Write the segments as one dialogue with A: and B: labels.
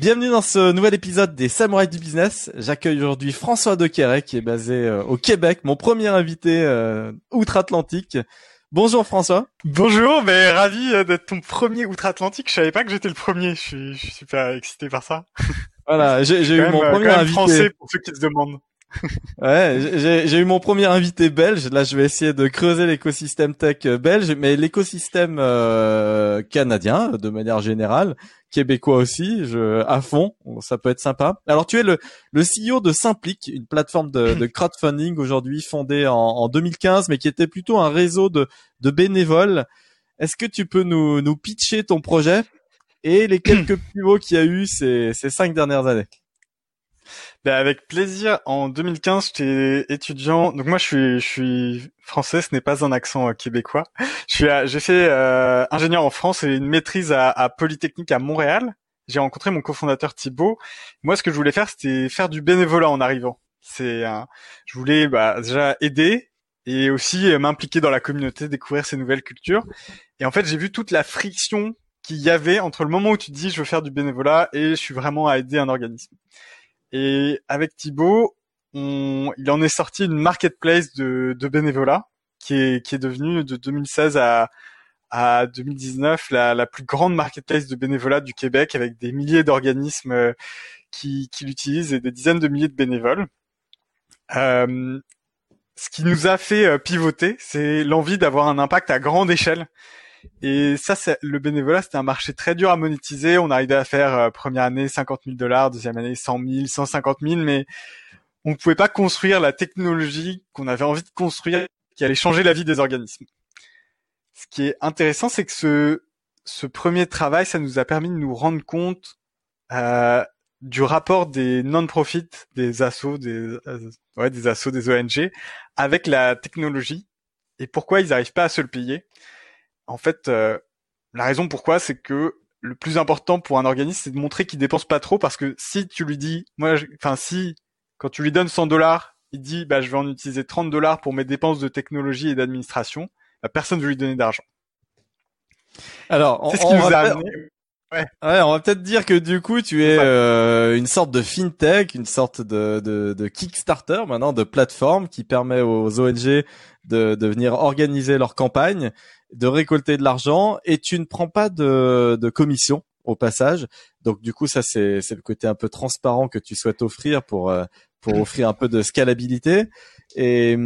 A: Bienvenue dans ce nouvel épisode des Samouraïs du Business. J'accueille aujourd'hui François Dequeret qui est basé euh, au Québec, mon premier invité euh, outre-Atlantique. Bonjour François.
B: Bonjour, mais ravi euh, d'être ton premier outre-Atlantique. Je savais pas que j'étais le premier. Je suis, je suis super excité par ça.
A: Voilà, j'ai eu mon premier invité.
B: français pour ceux qui se demandent.
A: Ouais, j'ai eu mon premier invité belge. Là, je vais essayer de creuser l'écosystème tech belge, mais l'écosystème euh, canadien, de manière générale, québécois aussi, je, à fond, ça peut être sympa. Alors, tu es le, le CEO de Simplic, une plateforme de, de crowdfunding aujourd'hui fondée en, en, 2015, mais qui était plutôt un réseau de, de bénévoles. Est-ce que tu peux nous, nous pitcher ton projet et les quelques pivots qu'il y a eu ces, ces cinq dernières années?
B: Ben avec plaisir. En 2015, j'étais étudiant. Donc moi, je suis, je suis français. Ce n'est pas un accent euh, québécois. Je suis, j'ai fait euh, ingénieur en France et une maîtrise à, à Polytechnique à Montréal. J'ai rencontré mon cofondateur Thibaut. Moi, ce que je voulais faire, c'était faire du bénévolat en arrivant. C'est, je voulais bah, déjà aider et aussi euh, m'impliquer dans la communauté, découvrir ces nouvelles cultures. Et en fait, j'ai vu toute la friction qu'il y avait entre le moment où tu dis je veux faire du bénévolat et je suis vraiment à aider un organisme. Et avec Thibaut, on, il en est sorti une marketplace de, de bénévolat qui est, qui est devenue de 2016 à, à 2019 la, la plus grande marketplace de bénévolat du Québec avec des milliers d'organismes euh, qui, qui l'utilisent et des dizaines de milliers de bénévoles. Euh, ce qui nous a fait euh, pivoter, c'est l'envie d'avoir un impact à grande échelle et ça, c'est, le bénévolat, c'était un marché très dur à monétiser. On arrivait à faire euh, première année 50 000 dollars, deuxième année 100 000, 150 000, mais on ne pouvait pas construire la technologie qu'on avait envie de construire qui allait changer la vie des organismes. Ce qui est intéressant, c'est que ce, ce premier travail, ça nous a permis de nous rendre compte euh, du rapport des non-profits, des assos, des, euh, ouais, des assos, des ONG, avec la technologie et pourquoi ils n'arrivent pas à se le payer en fait, euh, la raison pourquoi, c'est que le plus important pour un organisme, c'est de montrer qu'il dépense pas trop, parce que si tu lui dis, moi, enfin, si quand tu lui donnes 100 dollars, il dit, bah, je vais en utiliser 30 dollars pour mes dépenses de technologie et d'administration, bah, personne veut lui donner d'argent.
A: Alors, c'est ce qui nous a amené. Ouais. ouais. on va peut-être dire que du coup, tu es euh, une sorte de fintech, une sorte de, de, de, Kickstarter maintenant, de plateforme qui permet aux ONG de, de venir organiser leur campagne de récolter de l'argent et tu ne prends pas de, de commission au passage. Donc du coup, ça c'est c'est le côté un peu transparent que tu souhaites offrir pour euh, pour offrir un peu de scalabilité et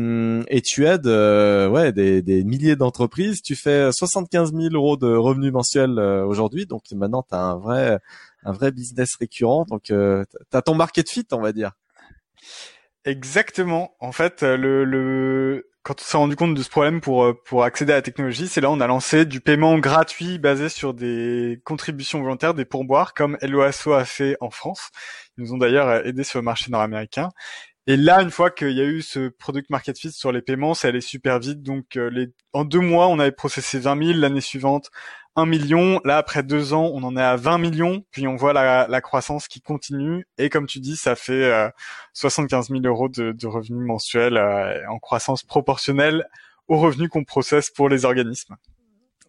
A: et tu aides euh, ouais des, des milliers d'entreprises. Tu fais 75 000 euros de revenus mensuels euh, aujourd'hui, donc maintenant tu as un vrai un vrai business récurrent. Donc euh, tu as ton market fit, on va dire.
B: Exactement. En fait, le, le quand on s'est rendu compte de ce problème pour euh, pour accéder à la technologie, c'est là on a lancé du paiement gratuit basé sur des contributions volontaires, des pourboires, comme LOASO a fait en France. Ils nous ont d'ailleurs euh, aidé sur le marché nord-américain. Et là, une fois qu'il y a eu ce product market fit sur les paiements, ça allait super vite. Donc, euh, les... en deux mois, on avait processé 20 000. L'année suivante, 1 million. Là, après deux ans, on en est à 20 millions. Puis on voit la, la croissance qui continue. Et comme tu dis, ça fait euh, 75 000 euros de, de revenus mensuels euh, en croissance proportionnelle aux revenus qu'on processe pour les organismes.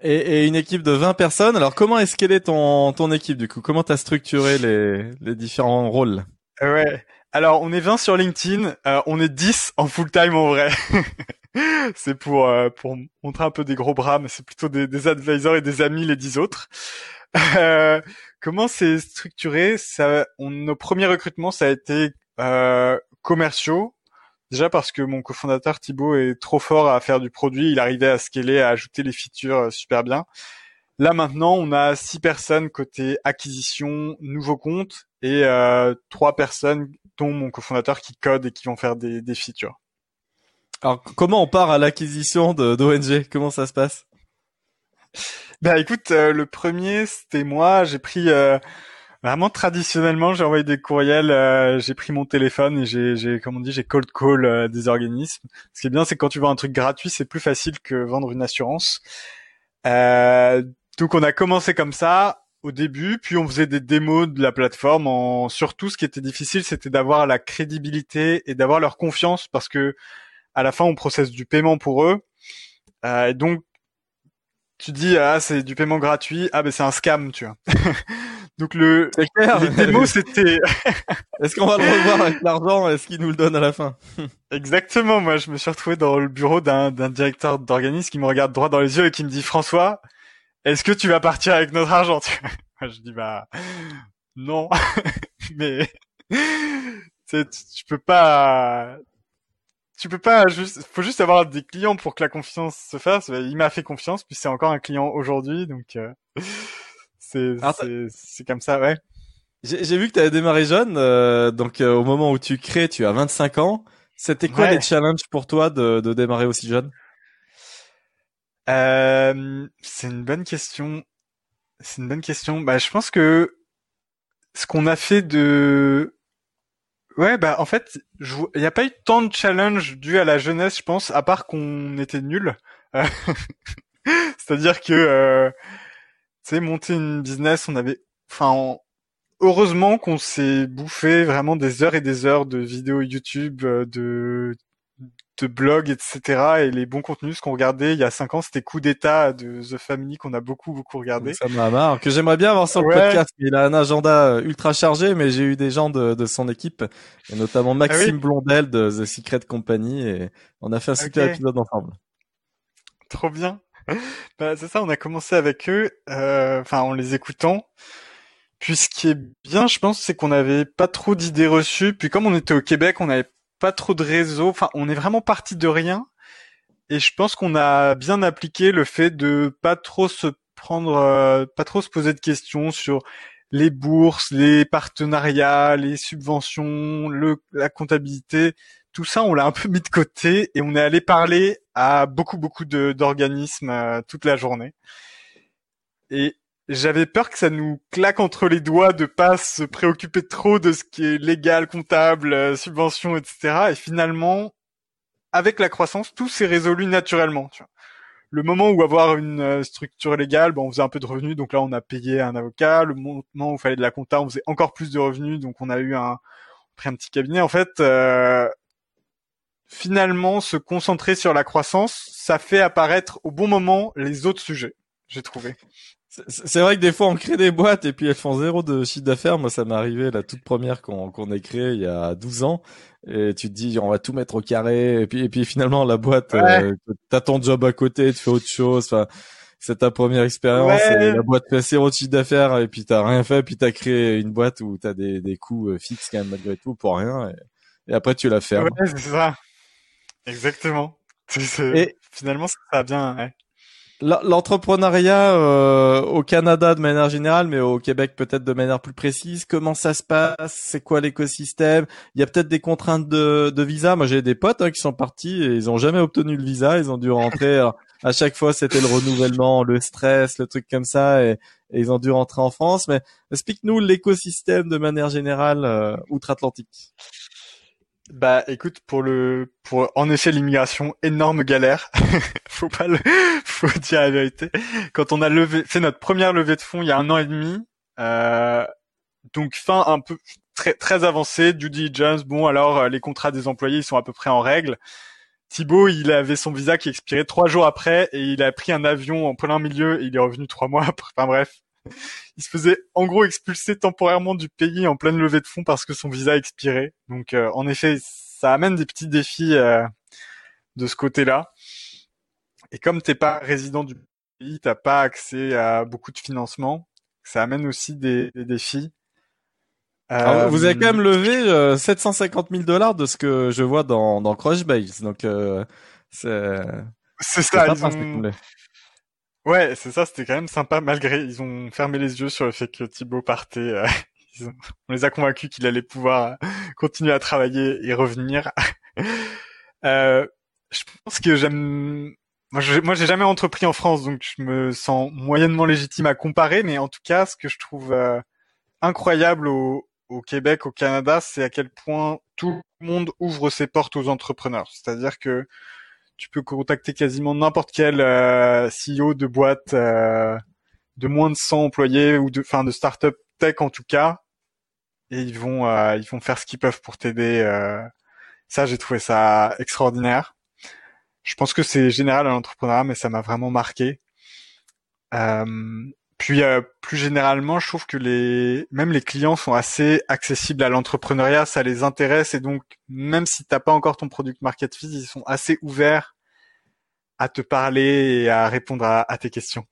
A: Et, et, une équipe de 20 personnes. Alors, comment est-ce qu'elle est ton, ton équipe du coup? Comment tu as structuré les, les différents rôles?
B: Ouais. Alors, on est 20 sur LinkedIn. Euh, on est 10 en full-time en vrai. c'est pour euh, pour montrer un peu des gros bras, mais c'est plutôt des, des, advisors et des amis les dix autres. Euh, comment c'est structuré? Ça, on, nos premiers recrutements, ça a été euh, commerciaux. Déjà parce que mon cofondateur Thibaut est trop fort à faire du produit, il arrivait à scaler, à ajouter les features euh, super bien. Là maintenant, on a six personnes côté acquisition, nouveaux comptes et euh, trois personnes dont mon cofondateur qui code et qui vont faire des, des features.
A: Alors, comment on part à l'acquisition d'ONG Comment ça se passe?
B: Bah écoute, euh, le premier c'était moi. J'ai pris euh, Vraiment traditionnellement, j'ai envoyé des courriels, euh, j'ai pris mon téléphone et j'ai, j'ai comme on dit, j'ai cold call euh, des organismes. Ce qui est bien, c'est que quand tu vends un truc gratuit, c'est plus facile que vendre une assurance. Euh, donc on a commencé comme ça au début, puis on faisait des démos de la plateforme. En... Surtout, ce qui était difficile, c'était d'avoir la crédibilité et d'avoir leur confiance, parce que à la fin, on processe du paiement pour eux. Euh, et donc, tu dis ah c'est du paiement gratuit, ah ben c'est un scam, tu vois. Donc le
A: clair. les démos c'était est-ce qu'on va le revoir avec l'argent est-ce qu'il nous le donne à la fin?
B: Exactement, moi je me suis retrouvé dans le bureau d'un directeur d'organisme qui me regarde droit dans les yeux et qui me dit François, est-ce que tu vas partir avec notre argent je dis bah non, mais tu peux pas tu peux pas juste faut juste avoir des clients pour que la confiance se fasse. Il m'a fait confiance puis c'est encore un client aujourd'hui donc euh, c'est c'est comme ça ouais.
A: J'ai vu que tu avais démarré jeune euh, donc euh, au moment où tu crées tu as 25 ans. C'était quoi les challenges pour toi de, de démarrer aussi jeune?
B: C'est une bonne question c'est une bonne question bah je pense que ce qu'on a fait de Ouais, bah en fait, il n'y a pas eu tant de challenge dû à la jeunesse, je pense, à part qu'on était nul. C'est-à-dire que, euh, tu sais, monter une business, on avait, enfin, heureusement qu'on s'est bouffé vraiment des heures et des heures de vidéos YouTube, euh, de de blogs, etc. Et les bons contenus, ce qu'on regardait il y a cinq ans, c'était Coup d'État de The Family qu'on a beaucoup beaucoup regardé.
A: Ça m'a marre. Que j'aimerais bien avoir sur le podcast. Il a un agenda euh, ultra chargé, mais j'ai eu des gens de, de son équipe, et notamment ah Maxime Blondel de The Secret Company, et on a fait un super épisode ensemble.
B: Trop bien. bah, c'est ça, on a commencé avec eux, euh, enfin en les écoutant. Puis ce qui est bien, je pense, c'est qu'on n'avait pas trop d'idées reçues. Puis comme on était au Québec, on avait pas trop de réseau. Enfin, on est vraiment parti de rien. Et je pense qu'on a bien appliqué le fait de pas trop se prendre, euh, pas trop se poser de questions sur les bourses, les partenariats, les subventions, la comptabilité. Tout ça, on l'a un peu mis de côté et on est allé parler à beaucoup, beaucoup d'organismes euh, toute la journée. J'avais peur que ça nous claque entre les doigts de pas se préoccuper trop de ce qui est légal, comptable, euh, subvention, etc. Et finalement, avec la croissance, tout s'est résolu naturellement. Tu vois. Le moment où avoir une euh, structure légale, bon, on faisait un peu de revenus, donc là on a payé un avocat. Le moment où il fallait de la compta, on faisait encore plus de revenus, donc on a eu un, pris un petit cabinet. En fait, euh, finalement, se concentrer sur la croissance, ça fait apparaître au bon moment les autres sujets, j'ai trouvé.
A: C'est vrai que des fois on crée des boîtes et puis elles font zéro de chiffre d'affaires. Moi ça m'est arrivé la toute première qu'on qu'on ait créée il y a 12 ans et tu te dis on va tout mettre au carré et puis et puis finalement la boîte euh, t'as ton job à côté, tu fais autre chose. Enfin c'est ta première expérience et la boîte fait zéro de chiffre d'affaires et puis t'as rien fait puis t'as créé une boîte où t'as des des coûts euh, fixes quand même malgré tout pour rien et, après tu la fermes.
B: Ouais c'est ça. Exactement. Et finalement ça a bien. Ouais.
A: L'entrepreneuriat euh, au Canada de manière générale, mais au Québec peut-être de manière plus précise, comment ça se passe? C'est quoi l'écosystème? Il y a peut-être des contraintes de, de visa. Moi, j'ai des potes hein, qui sont partis et ils ont jamais obtenu le visa. Ils ont dû rentrer. à chaque fois, c'était le renouvellement, le stress, le truc comme ça, et, ils ont dû rentrer en France. Mais explique-nous l'écosystème de manière générale euh, outre-Atlantique.
B: Bah écoute pour le pour en effet l'immigration énorme galère. Faut pas le faut dire la vérité. Quand on a levé fait notre première levée de fonds il y a un an et demi euh, donc fin un peu très très avancé due diligence. Bon alors euh, les contrats des employés ils sont à peu près en règle. Thibaut il avait son visa qui expirait trois jours après et il a pris un avion en plein milieu et il est revenu trois mois après. Enfin bref il se faisait en gros expulser temporairement du pays en pleine levée de fonds parce que son visa expirait. Donc euh, en effet, ça amène des petits défis euh, de ce côté-là. Et comme t'es pas résident du pays, t'as pas accès à beaucoup de financement. Ça amène aussi des, défis.
A: Euh, vous avez quand même levé 750 000 dollars de ce que je vois dans, dans Crunchbase. Donc c'est
B: c'est ça. Ouais, c'est ça, c'était quand même sympa malgré ils ont fermé les yeux sur le fait que Thibaut partait. Euh, on les a convaincus qu'il allait pouvoir continuer à travailler et revenir. euh, je pense que j'aime. Moi, moi, j'ai jamais entrepris en France, donc je me sens moyennement légitime à comparer, mais en tout cas, ce que je trouve euh, incroyable au, au Québec, au Canada, c'est à quel point tout le monde ouvre ses portes aux entrepreneurs. C'est-à-dire que tu peux contacter quasiment n'importe quel euh, CEO de boîte euh, de moins de 100 employés ou de, enfin, de start-up tech en tout cas, et ils vont, euh, ils vont faire ce qu'ils peuvent pour t'aider. ça, j'ai trouvé ça extraordinaire. Je pense que c'est général à l'entrepreneuriat, mais ça m'a vraiment marqué. Puis euh, plus généralement, je trouve que les même les clients sont assez accessibles à l'entrepreneuriat, ça les intéresse et donc même si t'as pas encore ton product market fit, ils sont assez ouverts à te parler et à répondre à, tes questions.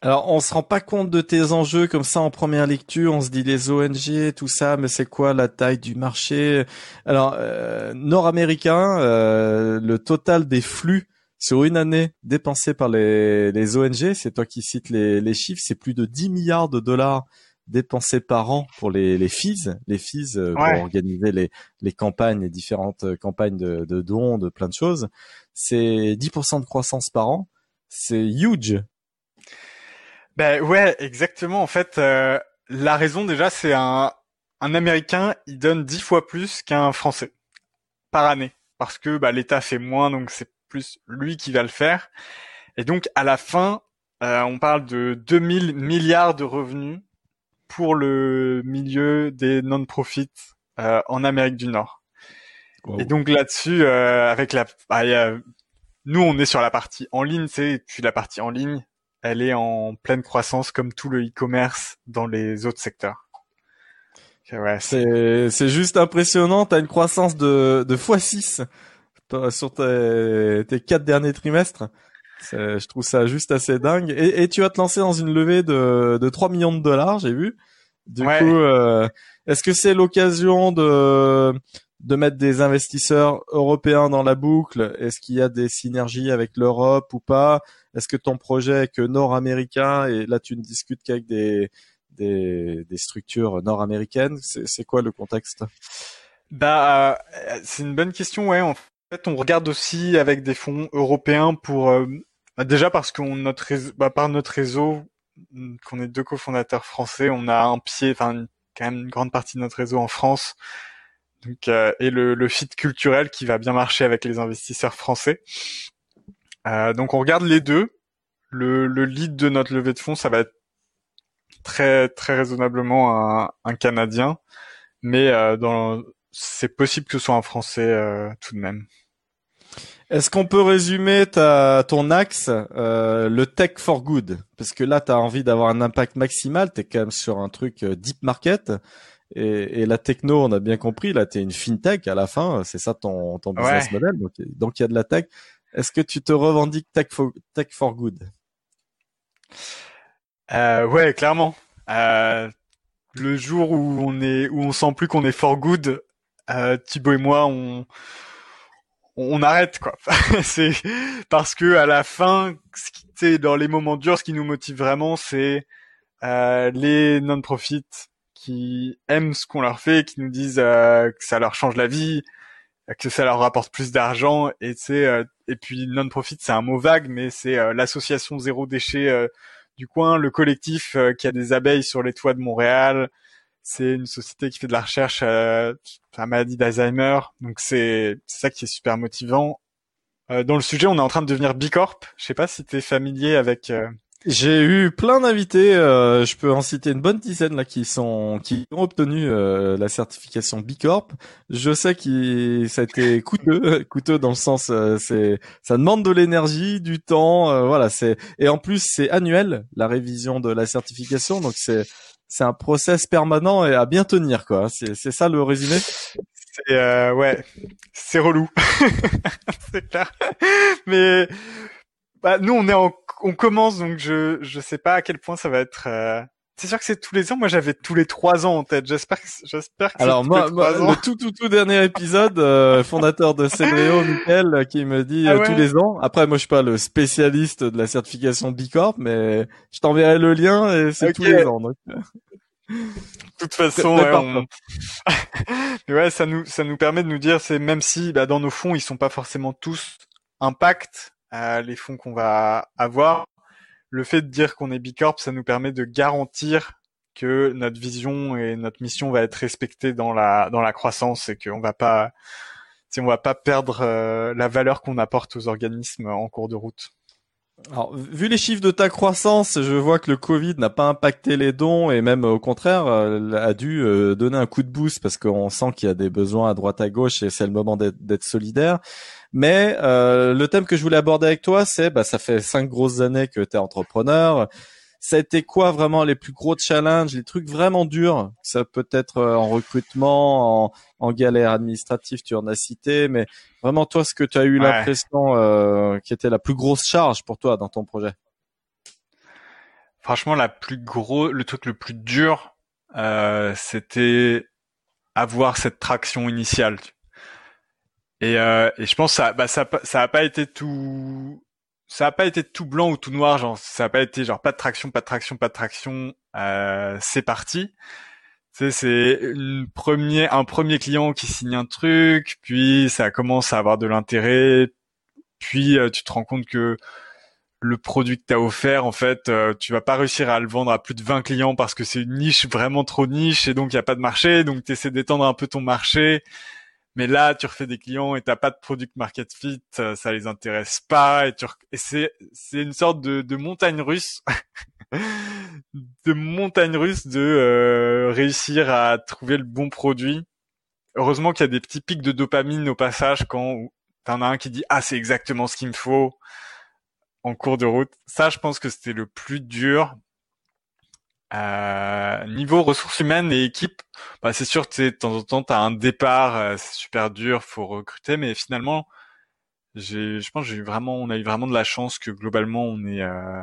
A: Alors, on se rend pas compte de tes enjeux comme ça en première lecture. On se dit les ONG, tout ça, mais c'est quoi la taille du marché? Alors, euh, nord-américain, euh, le total des flux sur une année dépensée par les, les ONG, c'est toi qui cites les, les chiffres, c'est plus de 10 milliards de dollars dépensés par an pour les, les fees, les fees euh, pour organiser les, les campagnes, les différentes euh, campagnes de, de dons, de plein de choses. C'est 10% de croissance par an. C'est huge.
B: Ben ouais, exactement. En fait, euh, la raison déjà, c'est un, un Américain, il donne 10 fois plus qu'un Français par année. Parce que bah, l'État fait moins, donc c'est plus lui qui va le faire. Et donc à la fin, euh, on parle de 2000 milliards de revenus pour le milieu des non-profits euh, en Amérique du Nord. Et donc là-dessus, euh, avec la, bah, nous on est sur la partie en ligne, c'est puis la partie en ligne, elle est en pleine croissance comme tout le e-commerce dans les autres secteurs.
A: Ouais, c'est c'est juste impressionnant. T'as une croissance de de x6 sur tes, tes quatre derniers trimestres. Je trouve ça juste assez dingue. Et, et, tu vas te lancer dans une levée de, de 3 millions de dollars, j'ai vu. Du coup, euh, est-ce que c'est l'occasion de, de mettre des investisseurs européens dans la boucle? Est-ce qu'il y a des synergies avec l'Europe ou pas? Est-ce que ton projet est que nord-américain? Et là tu ne discutes qu'avec des, des, des structures nord-américaines C'est quoi le contexte?
B: Bah, euh, c'est une bonne question. Ouais, en fait, on regarde aussi avec des fonds européens pour euh, bah, déjà parce qu'on notre réseau, bah, par notre réseau, mm, qu'on est deux cofondateurs français, on a un pied, enfin quand même une grande partie de notre réseau en France. Donc, euh, et le, le fit culturel qui va bien marcher avec les investisseurs français. Euh, donc on regarde les deux. Le, le lead de notre levée de fonds, ça va être très très raisonnablement un, un Canadien, mais euh, dans c'est possible que ce soit un Français euh, tout de même.
A: Est-ce qu'on peut résumer ta, ton axe, euh, le tech for good? Parce que là, tu as envie d'avoir un impact maximal, tu es quand même sur un truc euh, deep market. Et, et, la techno, on a bien compris, là, tu es une fintech à la fin, c'est ça ton, ton business model. Donc, il y a de la tech. Est-ce que tu te revendiques tech for, tech for good?
B: Euh, Ouais, clairement. Euh, le jour où on est, où on sent plus qu'on est for good, euh, Thibaut et moi, on on arrête quoi. c'est parce que à la fin, ce dans les moments durs, ce qui nous motive vraiment, c'est euh, les non-profits qui aiment ce qu'on leur fait, qui nous disent euh, que ça leur change la vie, que ça leur rapporte plus d'argent. Et c'est euh, et puis non-profit, c'est un mot vague, mais c'est l'association zéro déchet du coin, le collectif qui a des abeilles sur les toits de Montréal, c'est une société qui fait de la recherche euh, sur la maladie d'Alzheimer. Donc c'est ça qui est super motivant. Euh, dans le sujet, on est en train de devenir Bicorp. Je sais pas si tu es familier avec. Euh,
A: J'ai eu plein d'invités. Euh, je peux en citer une bonne dizaine là qui sont qui ont obtenu la certification Bicorp. Je sais que ça a été coûteux, coûteux dans le sens c'est ça demande de l'énergie, du temps. voilà, c'est et en plus c'est annuel la révision de la certification. Donc c'est c'est un process permanent et à bien tenir quoi. C'est ça le résumé?
B: C'est euh, ouais, c'est relou. c'est clair. Mais bah, nous on est en, on commence donc je je sais pas à quel point ça va être euh, c'est sûr que c'est tous les ans. Moi, j'avais tous les trois ans en tête. J'espère que j'espère que.
A: Alors moi, le tout tout tout dernier épisode, euh, fondateur de Céléo, Michael, euh, qui me dit ah euh, tous les ans. Après, moi, je suis pas le spécialiste de la certification B Corp, mais je t'enverrai le lien et c'est tous les ans. Donc.
B: De toute façon, ouais, mais ouais, ça nous ça nous permet de nous dire, c'est même si bah, dans nos fonds, ils sont pas forcément tous impact les fonds qu'on va avoir le fait de dire qu'on est Bicorp, ça nous permet de garantir que notre vision et notre mission va être respectée dans la dans la croissance et qu'on va pas si va pas perdre euh, la valeur qu'on apporte aux organismes en cours de route.
A: Alors, vu les chiffres de ta croissance, je vois que le Covid n'a pas impacté les dons et même au contraire euh, a dû euh, donner un coup de boost parce qu'on sent qu'il y a des besoins à droite à gauche et c'est le moment d'être solidaire. Mais euh, le thème que je voulais aborder avec toi, c'est bah ça fait cinq grosses années que tu es entrepreneur. Ça a été quoi vraiment les plus gros challenges, les trucs vraiment durs? Ça peut être en recrutement, en, en galère administrative, tu en as cité, mais vraiment toi, ce que tu as eu l'impression euh, qui était la plus grosse charge pour toi dans ton projet?
B: Franchement, la plus gros, le truc le plus dur, euh, c'était avoir cette traction initiale. Et, euh, et je pense que ça, bah, ça, ça a pas été tout, ça a pas été tout blanc ou tout noir. Genre, ça a pas été genre pas de traction, pas de traction, pas de traction. Euh, c'est parti c'est un premier client qui signe un truc, puis ça commence à avoir de l'intérêt, puis euh, tu te rends compte que le produit que tu offert, en fait, euh, tu vas pas réussir à le vendre à plus de 20 clients parce que c'est une niche vraiment trop niche et donc il y a pas de marché, donc tu essaies d'étendre un peu ton marché. Mais là, tu refais des clients et t'as pas de product market fit, ça les intéresse pas et, tu... c'est c'est une sorte de, de montagne russe de montagne russe de euh, réussir à trouver le bon produit. Heureusement qu'il y a des petits pics de dopamine au passage quand t'en as un qui dit ah c'est exactement ce qu'il me faut en cours de route. Ça, je pense que c'était le plus dur. Euh, niveau ressources humaines et équipe, bah c'est sûr, tu sais, de temps en temps, t'as un départ, euh, c'est super dur, faut recruter, mais finalement, je pense, j'ai vraiment, on a eu vraiment de la chance que globalement, on est, euh,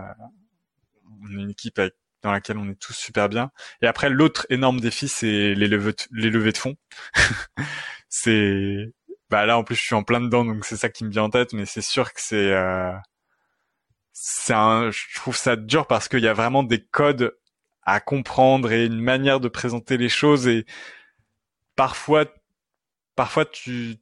B: on est une équipe dans laquelle on est tous super bien. Et après, l'autre énorme défi, c'est les levées, les levées de fonds. c'est, bah là, en plus, je suis en plein dedans, donc c'est ça qui me vient en tête, mais c'est sûr que c'est, euh, c'est un, je trouve ça dur parce qu'il y a vraiment des codes à comprendre et une manière de présenter les choses et parfois, parfois tu,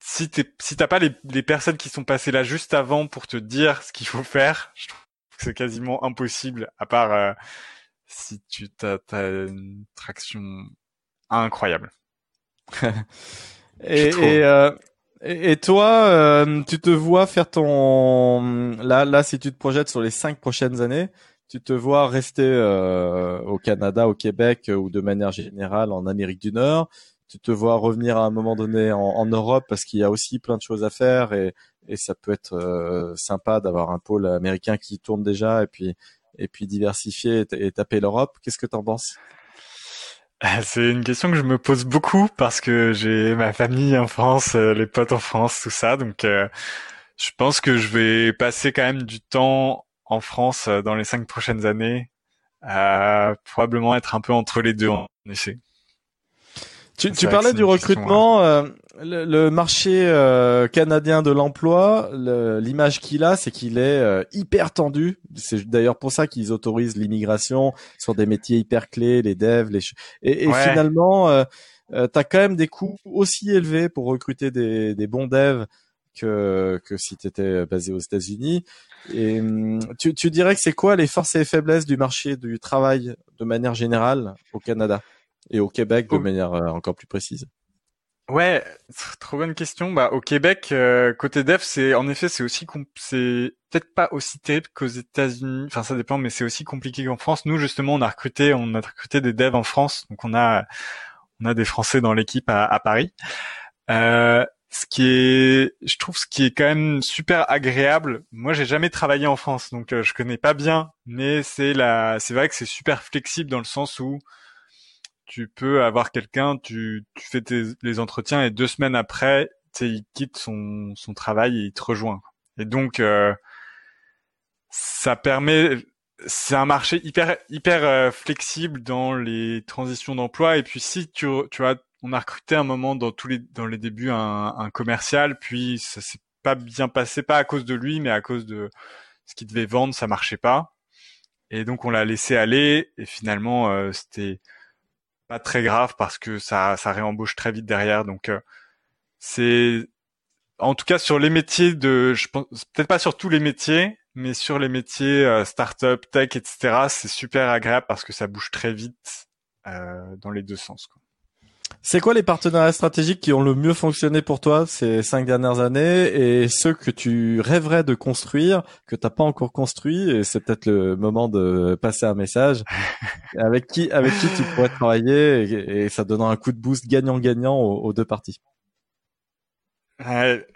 B: si t'es, si t'as pas les, les personnes qui sont passées là juste avant pour te dire ce qu'il faut faire, je trouve c'est quasiment impossible, à part euh, si tu as, une traction incroyable.
A: et, euh, et, et, toi, euh, tu te vois faire ton là là si tu te projettes sur les cinq prochaines années, tu te vois rester au Canada, au Québec ou de manière générale en Amérique du Nord. Tu te vois revenir à un moment donné en, en Europe parce qu'il y a aussi plein de choses à faire et, et ça peut être euh, sympa d'avoir un pôle américain qui tourne déjà et puis et puis diversifier et, taper l'Europe. Qu'est-ce que tu en penses
B: c'est une question que je me pose beaucoup parce que j'ai ma famille en France, euh, les potes en France, tout ça. Donc, euh, je pense que je vais passer quand même du temps en France dans les cinq prochaines années. probablement être un peu entre les deux, en effet.
A: Tu, tu parlais du recrutement, euh, le, marché euh, canadien de l'emploi, l'image qu'il a, c'est qu'il est, euh, hyper tendu. C'est d'ailleurs pour ça qu'ils autorisent l'immigration sur des métiers hyper clés, les devs, les et, et finalement, euh, t'as quand même des coûts aussi élevés pour recruter des, des bons devs que que si t'étais basé aux États-Unis. Et hum, tu, tu dirais que c'est quoi les forces et faiblesses du marché du travail de manière générale au Canada? et au Québec de manière euh, encore plus précise?
B: Ouais, trop bonne question. Bah au Québec, euh, côté dev, c'est en effet c'est aussi c'est peut-être pas aussi terrible qu'aux États-Unis. Enfin ça dépend, mais c'est aussi compliqué qu'en France. Nous justement, on a recruté, on a recruté des devs en France, donc on a on a des Français dans l'équipe à, à, Paris. Euh, ce qui est, je trouve, ce qui est quand même super agréable. Moi, j'ai jamais travaillé en France, donc euh, je connais pas bien, mais c'est la, c'est vrai que c'est super flexible dans le sens où tu peux avoir quelqu'un, tu, tu fais tes, les entretiens et deux semaines après, il quitte son, son travail et il te rejoint. Et donc, euh, ça permet, c'est un marché hyper hyper euh, flexible dans les transitions d'emploi. Et puis si tu, tu vois, on a recruté un moment dans tous les dans les débuts un, commercial, puis ça s'est pas bien passé, pas à cause de lui, mais à cause de ce qu'il devait vendre, ça marchait pas. Et donc on l'a laissé aller. Et finalement, euh, c'était pas très grave parce que ça, ça réembauche très vite derrière. Donc euh, c'est en tout cas sur les métiers de, je pense peut-être pas sur tous les métiers, mais sur les métiers euh, startup, tech, etc., c'est super agréable parce que ça bouge très vite euh, dans les deux sens.
A: C'est quoi les partenariats stratégiques qui ont le mieux fonctionné pour toi ces cinq dernières années et ceux que tu rêverais de construire, que t'as pas encore construit et c'est peut-être le moment de passer un message avec qui avec qui tu pourrais travailler et, ça donnera un coup de boost gagnant-gagnant aux, deux parties.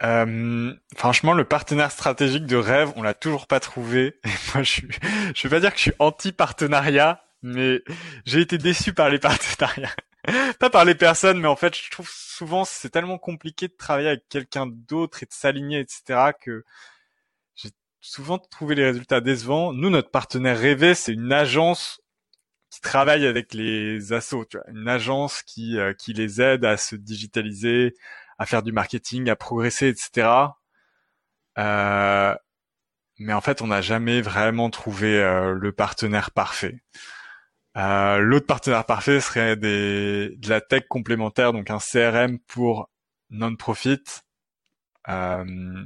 B: euh, franchement, le partenaire stratégique de rêve, on l'a toujours pas trouvé. moi, je suis, je vais pas dire que je suis anti-partenariat, mais j'ai été déçu par les partenariats. pas par les personnes, mais en fait, je trouve souvent c'est tellement compliqué de travailler avec quelqu'un d'autre et de s'aligner, etc., que j'ai souvent trouvé les résultats décevants. Nous, notre partenaire rêvé, c'est une agence qui travaille avec les assos, tu vois, une agence qui euh, qui les aide à se digitaliser, à faire du marketing, à progresser, etc. Euh, mais en fait, on n'a jamais vraiment trouvé euh, le partenaire parfait. Euh, l'autre partenaire parfait serait des, de la tech complémentaire, donc un CRM pour non-profit, euh,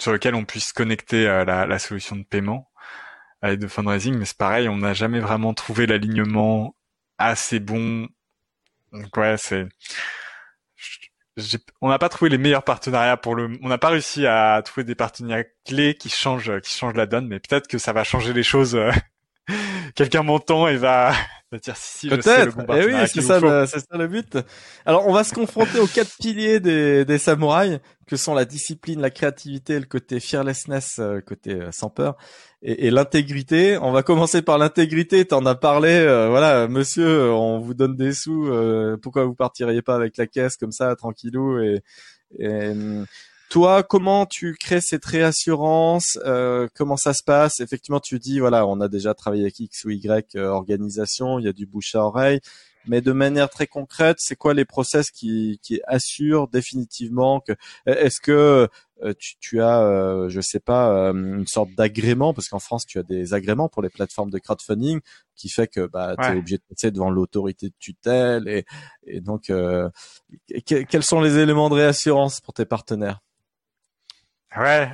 B: sur lequel on puisse connecter euh, la, la, solution de paiement avec de fundraising. Mais c'est pareil, on n'a jamais vraiment trouvé l'alignement assez bon. Donc ouais, c'est on n'a pas trouvé les meilleurs partenariats pour le on n'a pas réussi à trouver des partenariats clés qui changent qui changent la donne mais peut-être que ça va changer les choses quelqu'un m'entend et va, va dire si si
A: peut-être. eh oui c'est ça c'est ça le but. Alors on va se confronter aux quatre piliers des, des samouraïs que sont la discipline la créativité le côté fearlessness euh, côté euh, sans peur et, et l'intégrité. On va commencer par l'intégrité. T'en as parlé euh, voilà monsieur on vous donne des sous pourquoi vous partiriez pas avec la caisse comme ça tranquillou et, et toi, comment tu crées cette réassurance euh, Comment ça se passe? Effectivement, tu dis voilà, on a déjà travaillé avec X ou Y euh, organisation, il y a du bouche à oreille, mais de manière très concrète, c'est quoi les process qui, qui assurent définitivement que Est-ce que euh, tu, tu, as, euh, je sais pas, une sorte d'agrément parce qu'en France, tu as des agréments pour les plateformes de crowdfunding qui fait que bah, tu es obligé de passer devant l'autorité de tutelle et, et donc quels sont les éléments de réassurance pour tes partenaires?
B: Ouais,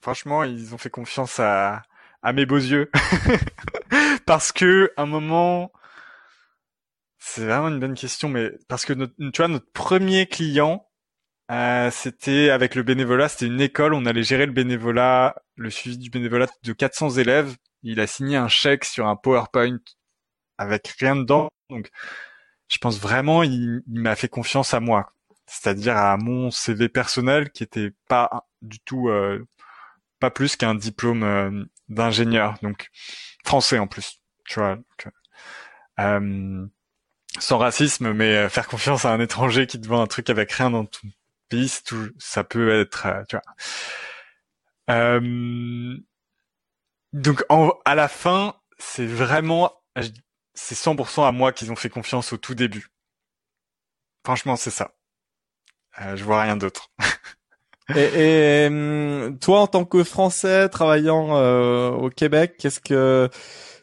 B: franchement, ils ont fait confiance à, à mes beaux yeux. parce que, un moment, c'est vraiment une bonne question, mais parce que notre, tu vois, notre premier client, euh, c'était avec le bénévolat, c'était une école, on allait gérer le bénévolat, le suivi du bénévolat de 400 élèves. Il a signé un chèque sur un PowerPoint avec rien dedans. Donc, je pense vraiment, il m'a fait confiance à moi c'est-à-dire à mon CV personnel qui était pas du tout euh, pas plus qu'un diplôme euh, d'ingénieur, donc français en plus, tu vois. Euh, sans racisme, mais faire confiance à un étranger qui te vend un truc avec rien dans ton pays, tout, ça peut être, tu vois. donc à la fin, c'est vraiment, c'est 100% à moi qu'ils ont fait confiance au tout début. Franchement, c'est ça. Euh, je vois rien d'autre.
A: et, toi, en tant que Français travaillant euh, au Québec, qu'est-ce que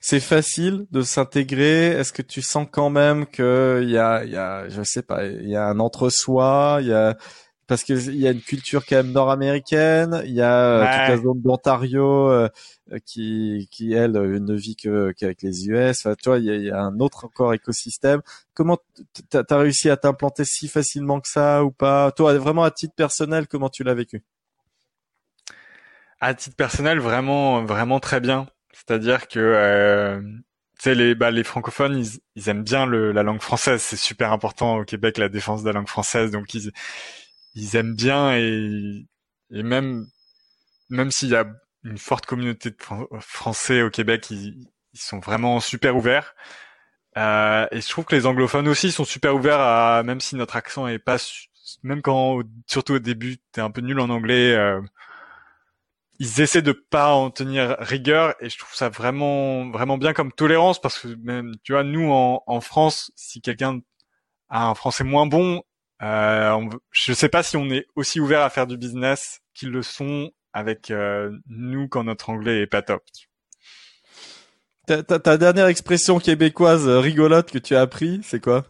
A: c'est facile de s'intégrer Est-ce que tu sens quand même que il y a, y a, je sais pas, il y a un entre-soi, il y a parce qu'il y a une culture quand même nord-américaine, il y a euh, toute la zone d'Ontario euh, qui, qui elle ne vit que qu'avec les US. Enfin, tu vois, il y, a, un autre encore écosystème. Comment t'as as réussi à t'implanter si facilement que ça ou pas? Toi, vraiment à titre personnel, comment tu l'as vécu?
B: À titre personnel, vraiment, vraiment très bien. C'est-à-dire que euh, les, bah, les francophones, ils, ils aiment bien le, la langue française. C'est super important au Québec, la défense de la langue française. Donc, ils, ils aiment bien et, et même même s'il y a une forte communauté de Français au Québec, ils, ils sont vraiment super ouverts. Euh, et je trouve que les anglophones aussi sont super ouverts à, même si notre accent est pas, même quand, surtout au début, t'es un peu nul en anglais, euh, ils essaient de pas en tenir rigueur et je trouve ça vraiment, vraiment bien comme tolérance parce que même, tu vois, nous en, en France, si quelqu'un a un français moins bon, euh, je sais pas si on est aussi ouvert à faire du business qu'ils le sont avec euh, nous quand notre anglais est pas top.
A: Ta, ta, dernière expression québécoise rigolote que tu as appris, c'est quoi?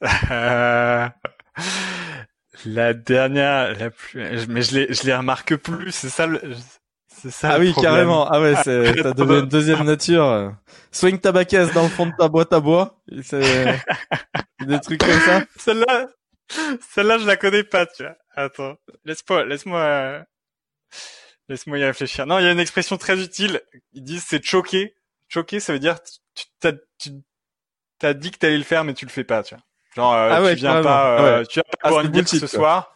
B: La dernière, la plus, mais je les, je les remarque plus. C'est ça, C'est ça.
A: Ah oui, carrément. Ah ouais, c'est t'as devenu une deuxième nature. Swing ta baquette dans le fond de ta boîte à bois. C'est des trucs comme ça.
B: Celle-là, celle-là, je la connais pas, tu vois. Attends, laisse-moi, laisse-moi, laisse-moi y réfléchir. Non, il y a une expression très utile. Ils disent c'est choquer. Choquer, ça veut dire tu t'as, tu t'as dit que t'allais le faire, mais tu le fais pas, tu vois. Genre, euh, ah ouais, tu viens pas, euh, tu viens pas boire une bière ce soir.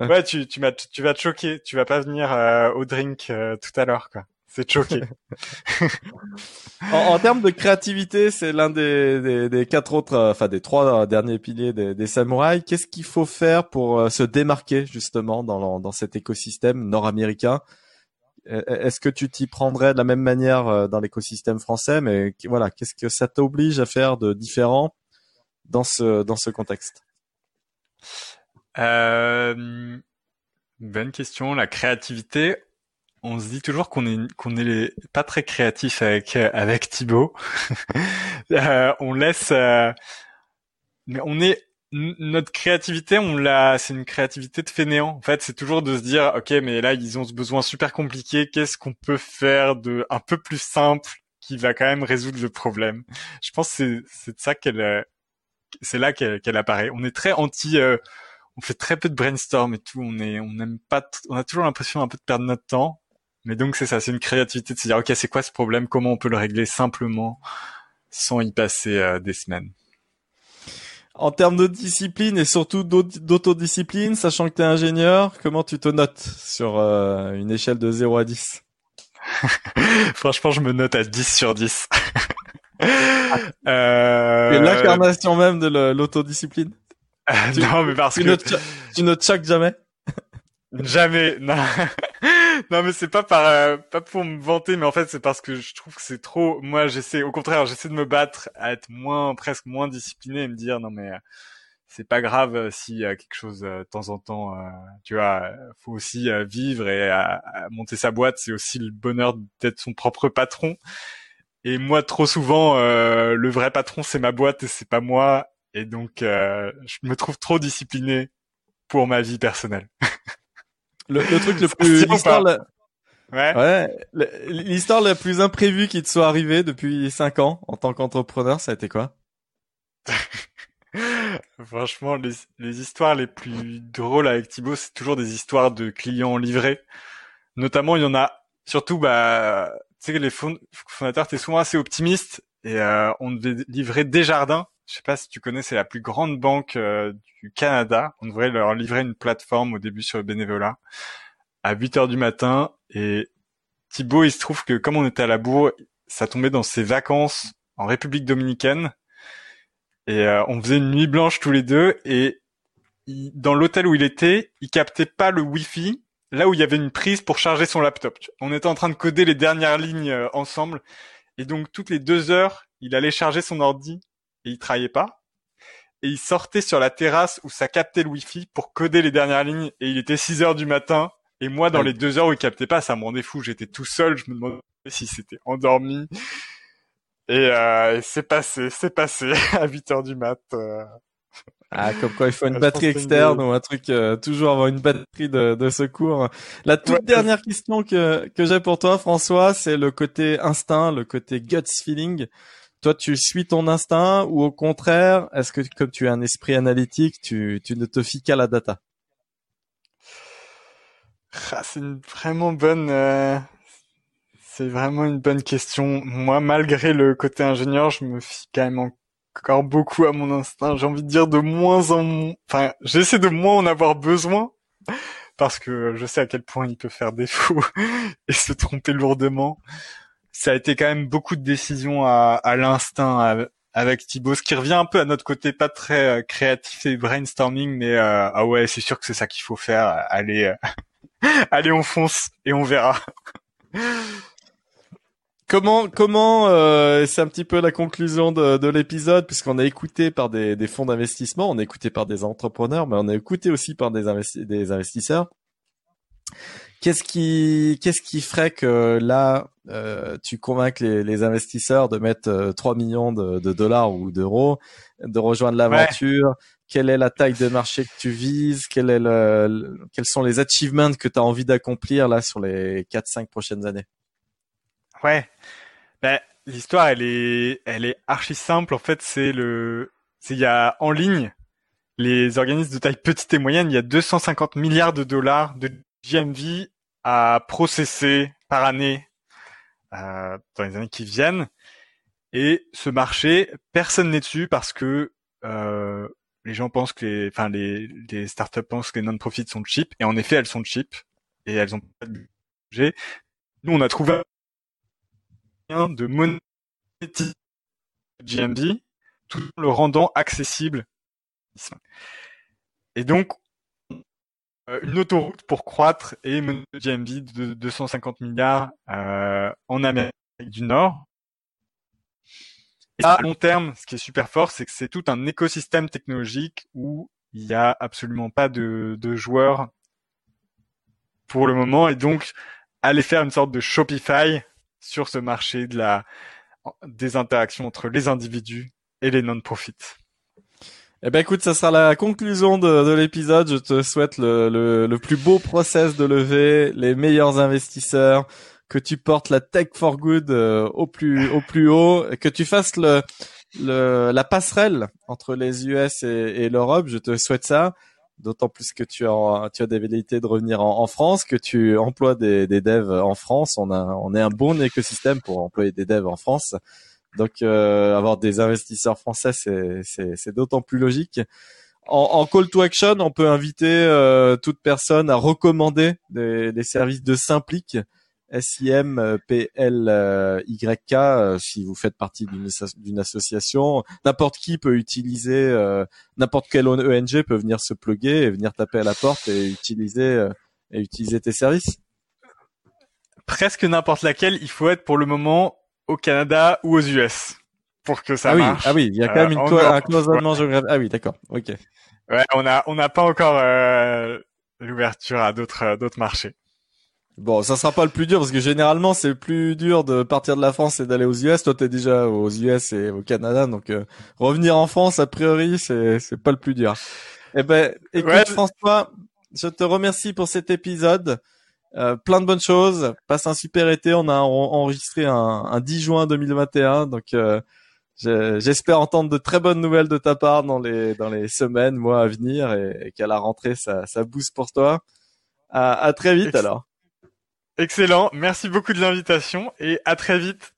B: Ouais, tu, tu, vas, tu vas te choquer. Tu vas pas venir euh, au drink tout à l'heure, quoi. C'est choqué.
A: en, en, termes de créativité, c'est l'un des, des, des, quatre autres, enfin des trois derniers piliers des, des samouraïs. Qu'est-ce qu'il faut faire pour se démarquer justement dans, dans cet écosystème nord-américain? Est-ce que tu t'y prendrais de la même manière dans l'écosystème français? Mais voilà, qu'est-ce que ça t'oblige à faire de différent? Dans ce dans ce contexte
B: euh, Bonne question. La créativité, on se dit toujours qu'on est qu'on est pas très créatif avec avec Thibaut. euh, on laisse, euh, mais on est notre créativité, on l'a, c'est une créativité de fainéant. En fait, c'est toujours de se dire, ok, mais là ils ont ce besoin super compliqué. Qu'est-ce qu'on peut faire de un peu plus simple qui va quand même résoudre le problème? Je pense que c'est c'est de ça qu'elle c'est là qu'elle apparaît. On est très anti, euh, on fait très peu de brainstorm et tout. On est, on n'aime pas, on a toujours l'impression un peu de perdre notre temps. Mais donc c'est ça, c'est une créativité de se dire ok c'est quoi ce problème, comment on peut le régler simplement sans y passer euh, des semaines?
A: En termes de discipline et surtout d'autodiscipline, sachant que tu es ingénieur, comment tu te notes sur euh, une échelle de 0 à 10
B: Franchement, je me note à 10 sur 10.
A: euh... l'incarnation même de l'autodiscipline.
B: non, mais parce que
A: tu notes chaque jamais.
B: Jamais. Non, non mais c'est pas par euh, pas pour me vanter, mais en fait c'est parce que je trouve que c'est trop. Moi, j'essaie, au contraire, j'essaie de me battre à être moins, presque moins discipliné et me dire non mais euh, c'est pas grave euh, y a quelque chose de temps en temps. tu vois, faut aussi vivre et monter sa boîte, c'est aussi le bonheur d'être son propre patron. Et moi, trop souvent, euh, le vrai patron, c'est ma boîte et c'est pas moi. Et donc, euh, je me trouve trop discipliné pour ma vie personnelle.
A: le, le, truc le plus l'histoire la... ouais, ouais l'histoire la plus imprévue qui te soit arrivée depuis cinq ans en tant qu'entrepreneur, ça a été quoi?
B: Franchement, les, les, histoires les plus drôles avec Thibaut, c'est toujours des histoires de clients livrés. Notamment, il y en a surtout bah tu sais, les fondateurs étaient souvent assez optimistes et euh, on devait livrer Desjardins. Je sais pas si tu connais, c'est la plus grande banque euh, du Canada. On devrait leur livrer une plateforme au début sur le bénévolat à 8 heures du matin. Et Thibaut, il se trouve que comme on était à la bourre, ça tombait dans ses vacances en République dominicaine. Et euh, on faisait une nuit blanche tous les deux. Et dans l'hôtel où il était, il captait pas le Wi-Fi là où il y avait une prise pour charger son laptop. On était en train de coder les dernières lignes euh, ensemble, et donc toutes les deux heures, il allait charger son ordi et il travaillait pas. Et il sortait sur la terrasse où ça captait le wifi pour coder les dernières lignes, et il était 6 heures du matin. Et moi, dans les deux heures où il captait pas, ça me rendait fou. J'étais tout seul. Je me demandais si c'était endormi. Et, euh, c'est passé, c'est passé à 8 heures du mat. Euh.
A: Ah, comme quoi il faut une batterie externe ou un truc, euh, toujours avoir une batterie de, de secours. La toute dernière question que, que j'ai pour toi, François, c'est le côté instinct, le côté guts feeling. Toi, tu suis ton instinct ou au contraire, est-ce que comme tu as un esprit analytique, tu, tu ne te fies qu'à la data?
B: Ah, C'est une vraiment bonne, euh, c'est vraiment une bonne question. Moi, malgré le côté ingénieur, je me fie quand même encore beaucoup à mon instinct. J'ai envie de dire de moins en enfin, j'essaie de moins en avoir besoin parce que je sais à quel point il peut faire défaut et se tromper lourdement. Ça a été quand même beaucoup de décisions à, à l'instinct avec Thibaut, ce qui revient un peu à notre côté pas très euh, créatif et brainstorming, mais euh, ah ouais, c'est sûr que c'est ça qu'il faut faire. Allez, euh, allez, on fonce et on verra.
A: Comment, comment, euh, c'est un petit peu la conclusion de, de l'épisode, puisqu'on a écouté par des, des fonds d'investissement, on a écouté par des entrepreneurs, mais on a écouté aussi par des, des investisseurs. Qu'est-ce qui, qu'est-ce qui ferait que là, euh, tu convainques les, les, investisseurs de mettre euh, 3 millions de, de, dollars ou d'euros, de rejoindre l'aventure? Quelle est la taille de marché que tu vises, quel est le, quels sont les achievements que tu as envie d'accomplir là sur les 4-5 prochaines années?
B: Ouais. Ben, l'histoire elle est elle est archi simple en fait, c'est le c'est il y a en ligne les organismes de taille petite et moyenne, il y a 250 milliards de dollars de GMV à processer par année euh, dans les années qui viennent. Et ce marché, personne n'est dessus parce que euh, les gens pensent que les, enfin les, les startups pensent que les non-profits sont cheap, et en effet elles sont cheap et elles ont pas de budget. Nous on a trouvé de monétiser GMV tout en le rendant accessible. Et donc euh, une autoroute pour croître et mener GMV de 250 milliards euh, en Amérique du Nord. Et à long terme, ce qui est super fort, c'est que c'est tout un écosystème technologique où il n'y a absolument pas de joueurs pour le moment, et donc aller faire une sorte de Shopify sur ce marché de la des interactions entre les individus et les non-profits.
A: Eh ben écoute, ça sera la conclusion de, de l'épisode. Je te souhaite le, le, le, plus beau process de levée, les meilleurs investisseurs, que tu portes la tech for good euh, au plus au plus haut, que tu fasses le, le la passerelle entre les US et, et l'Europe. Je te souhaite ça. D'autant plus que tu as tu as des velléités de revenir en, France, que tu emploies des, devs en France. On a on est un bon écosystème pour employer des devs en France. Donc euh, avoir des investisseurs français, c'est d'autant plus logique. En, call to action, on peut inviter euh, toute personne à recommander des, des services de Simplic, S-I-M-P-L-Y-K, euh, si vous faites partie d'une association. N'importe qui peut utiliser, n'importe quel ONG peut venir se plugger et venir taper à la porte et utiliser et utiliser tes services.
B: Presque n'importe laquelle. Il faut être pour le moment au Canada ou aux US pour que ça
A: ah
B: marche.
A: Ah oui, il y a quand même une euh, un cloisonnement géographique. Ah oui, d'accord. Ok.
B: Ouais, on a on n'a pas encore euh, l'ouverture à d'autres euh, d'autres marchés.
A: Bon, ça sera pas le plus dur parce que généralement c'est plus dur de partir de la France et d'aller aux US. Toi, t'es déjà aux US et au Canada, donc revenir en France a priori c'est c'est pas le plus dur. Eh ben, écoute François, je te remercie pour cet épisode. Euh, plein de bonnes choses. Passe un super été. On a enregistré un, un 10 juin 2021, donc euh, j'espère entendre de très bonnes nouvelles de ta part dans les dans les semaines, mois à venir, et, qu'à la rentrée ça ça booste pour toi. À, à très vite alors.
B: Excellent. Merci beaucoup de l'invitation et à très vite.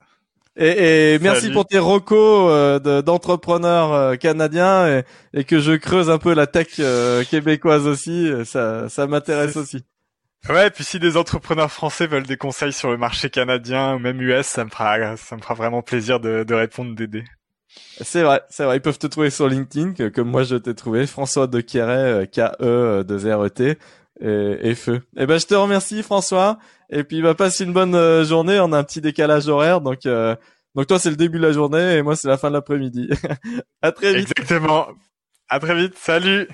A: Et, et merci pour tes recos euh, d'entrepreneurs euh, canadiens et, et, que je creuse un peu la tech québécoise aussi. Ça, ça m'intéresse aussi.
B: Ouais, et puis si des entrepreneurs français veulent des conseils sur le marché canadien ou même US, ça me fera, ça me fera vraiment plaisir de, de répondre, d'aider.
A: C'est vrai, c'est vrai. Ils peuvent te trouver sur LinkedIn, comme moi je t'ai trouvé, François de Quéret, K-E, de R E T, et, feu. Eh ben, je te remercie, François. Et puis, bah, passe une bonne euh, journée. On a un petit décalage horaire, donc, euh, donc toi, c'est le début de la journée et moi, c'est la fin de l'après-midi. à très vite.
B: Exactement. À très vite. Salut.